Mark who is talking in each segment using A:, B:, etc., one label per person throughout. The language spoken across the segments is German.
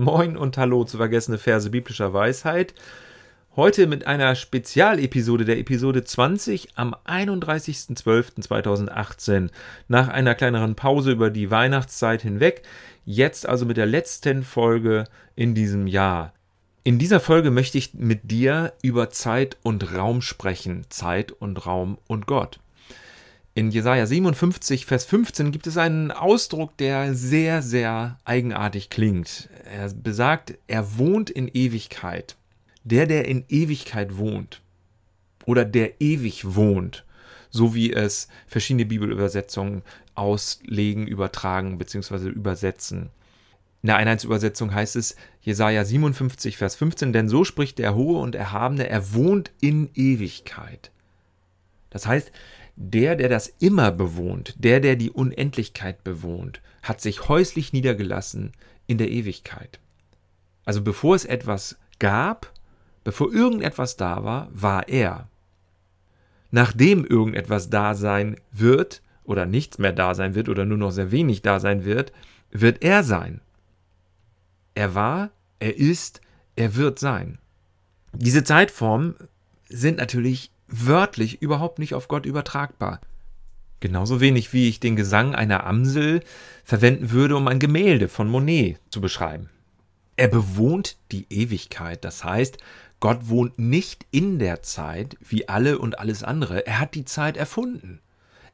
A: Moin und Hallo zu vergessene Verse biblischer Weisheit. Heute mit einer Spezialepisode der Episode 20 am 31.12.2018. Nach einer kleineren Pause über die Weihnachtszeit hinweg. Jetzt also mit der letzten Folge in diesem Jahr. In dieser Folge möchte ich mit dir über Zeit und Raum sprechen. Zeit und Raum und Gott. In Jesaja 57, Vers 15 gibt es einen Ausdruck, der sehr, sehr eigenartig klingt. Er besagt, er wohnt in Ewigkeit. Der, der in Ewigkeit wohnt. Oder der ewig wohnt. So wie es verschiedene Bibelübersetzungen auslegen, übertragen bzw. übersetzen. In der Einheitsübersetzung heißt es Jesaja 57, Vers 15, denn so spricht der Hohe und Erhabene, er wohnt in Ewigkeit. Das heißt, der, der das immer bewohnt, der, der die Unendlichkeit bewohnt, hat sich häuslich niedergelassen in der Ewigkeit. Also bevor es etwas gab, bevor irgendetwas da war, war er. Nachdem irgendetwas da sein wird oder nichts mehr da sein wird oder nur noch sehr wenig da sein wird, wird er sein. Er war, er ist, er wird sein. Diese Zeitformen sind natürlich wörtlich überhaupt nicht auf Gott übertragbar. Genauso wenig wie ich den Gesang einer Amsel verwenden würde, um ein Gemälde von Monet zu beschreiben. Er bewohnt die Ewigkeit, das heißt, Gott wohnt nicht in der Zeit wie alle und alles andere, er hat die Zeit erfunden.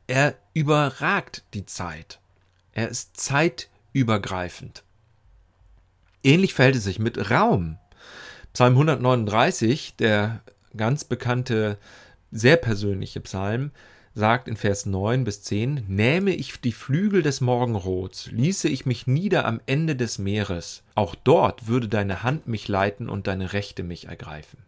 A: Er überragt die Zeit. Er ist zeitübergreifend. Ähnlich verhält es sich mit Raum. Psalm 139, der ganz bekannte, sehr persönliche Psalm, sagt in Vers 9 bis 10, Nähme ich die Flügel des Morgenrots, ließe ich mich nieder am Ende des Meeres, auch dort würde deine Hand mich leiten und deine Rechte mich ergreifen.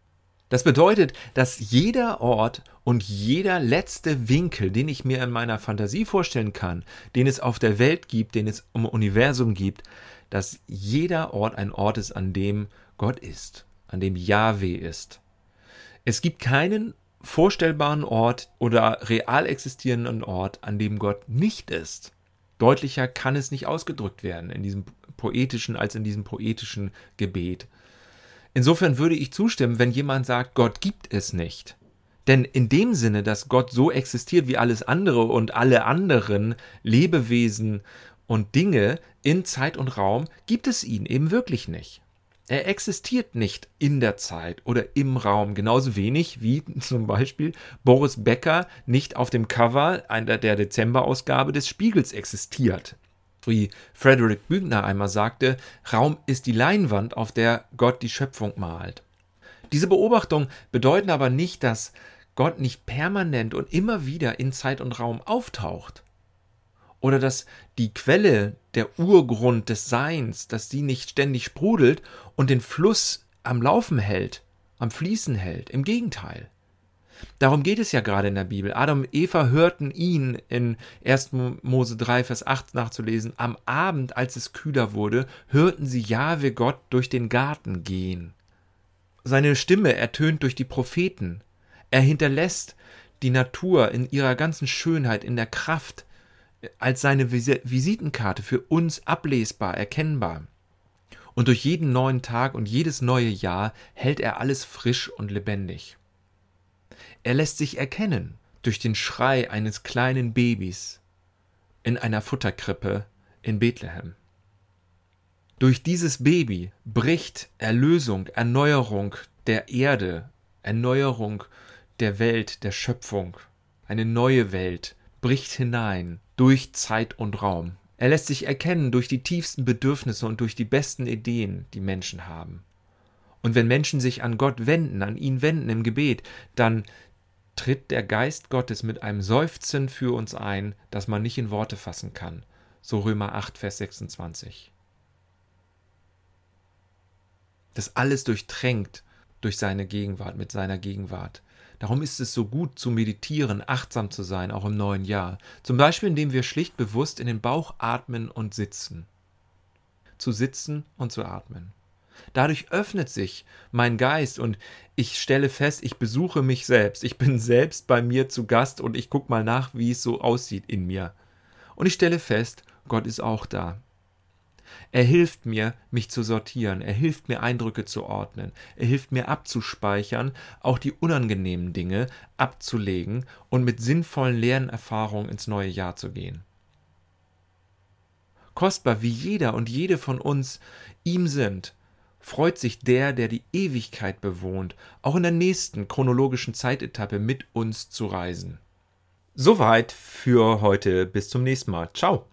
A: Das bedeutet, dass jeder Ort und jeder letzte Winkel, den ich mir in meiner Fantasie vorstellen kann, den es auf der Welt gibt, den es im Universum gibt, dass jeder Ort ein Ort ist, an dem Gott ist, an dem Yahweh ist. Es gibt keinen vorstellbaren Ort oder real existierenden Ort, an dem Gott nicht ist. Deutlicher kann es nicht ausgedrückt werden in diesem poetischen als in diesem poetischen Gebet. Insofern würde ich zustimmen, wenn jemand sagt, Gott gibt es nicht. Denn in dem Sinne, dass Gott so existiert wie alles andere und alle anderen Lebewesen und Dinge in Zeit und Raum gibt es ihn eben wirklich nicht. Er existiert nicht in der Zeit oder im Raum, genauso wenig wie zum Beispiel Boris Becker nicht auf dem Cover einer der Dezemberausgabe des Spiegels existiert. Wie Frederick Bügner einmal sagte, Raum ist die Leinwand, auf der Gott die Schöpfung malt. Diese Beobachtungen bedeuten aber nicht, dass Gott nicht permanent und immer wieder in Zeit und Raum auftaucht oder dass die Quelle, der Urgrund des Seins, dass die nicht ständig sprudelt und den Fluss am Laufen hält, am Fließen hält. Im Gegenteil. Darum geht es ja gerade in der Bibel. Adam und Eva hörten ihn in 1. Mose 3, Vers 8 nachzulesen. Am Abend, als es kühler wurde, hörten sie Jahwe Gott durch den Garten gehen. Seine Stimme ertönt durch die Propheten. Er hinterlässt die Natur in ihrer ganzen Schönheit, in der Kraft, als seine Visitenkarte für uns ablesbar, erkennbar. Und durch jeden neuen Tag und jedes neue Jahr hält er alles frisch und lebendig. Er lässt sich erkennen durch den Schrei eines kleinen Babys in einer Futterkrippe in Bethlehem. Durch dieses Baby bricht Erlösung, Erneuerung der Erde, Erneuerung der Welt, der Schöpfung, eine neue Welt bricht hinein durch Zeit und Raum. Er lässt sich erkennen durch die tiefsten Bedürfnisse und durch die besten Ideen, die Menschen haben. Und wenn Menschen sich an Gott wenden, an ihn wenden im Gebet, dann tritt der Geist Gottes mit einem Seufzen für uns ein, das man nicht in Worte fassen kann. So Römer 8, Vers 26. Das alles durchtränkt durch seine Gegenwart, mit seiner Gegenwart. Darum ist es so gut zu meditieren, achtsam zu sein, auch im neuen Jahr. Zum Beispiel, indem wir schlicht bewusst in den Bauch atmen und sitzen. Zu sitzen und zu atmen. Dadurch öffnet sich mein Geist und ich stelle fest, ich besuche mich selbst. Ich bin selbst bei mir zu Gast und ich gucke mal nach, wie es so aussieht in mir. Und ich stelle fest, Gott ist auch da. Er hilft mir, mich zu sortieren, er hilft mir, Eindrücke zu ordnen, er hilft mir abzuspeichern, auch die unangenehmen Dinge abzulegen und mit sinnvollen leeren Erfahrungen ins neue Jahr zu gehen. Kostbar wie jeder und jede von uns ihm sind, freut sich der, der die Ewigkeit bewohnt, auch in der nächsten chronologischen Zeitetappe mit uns zu reisen. Soweit für heute. Bis zum nächsten Mal. Ciao.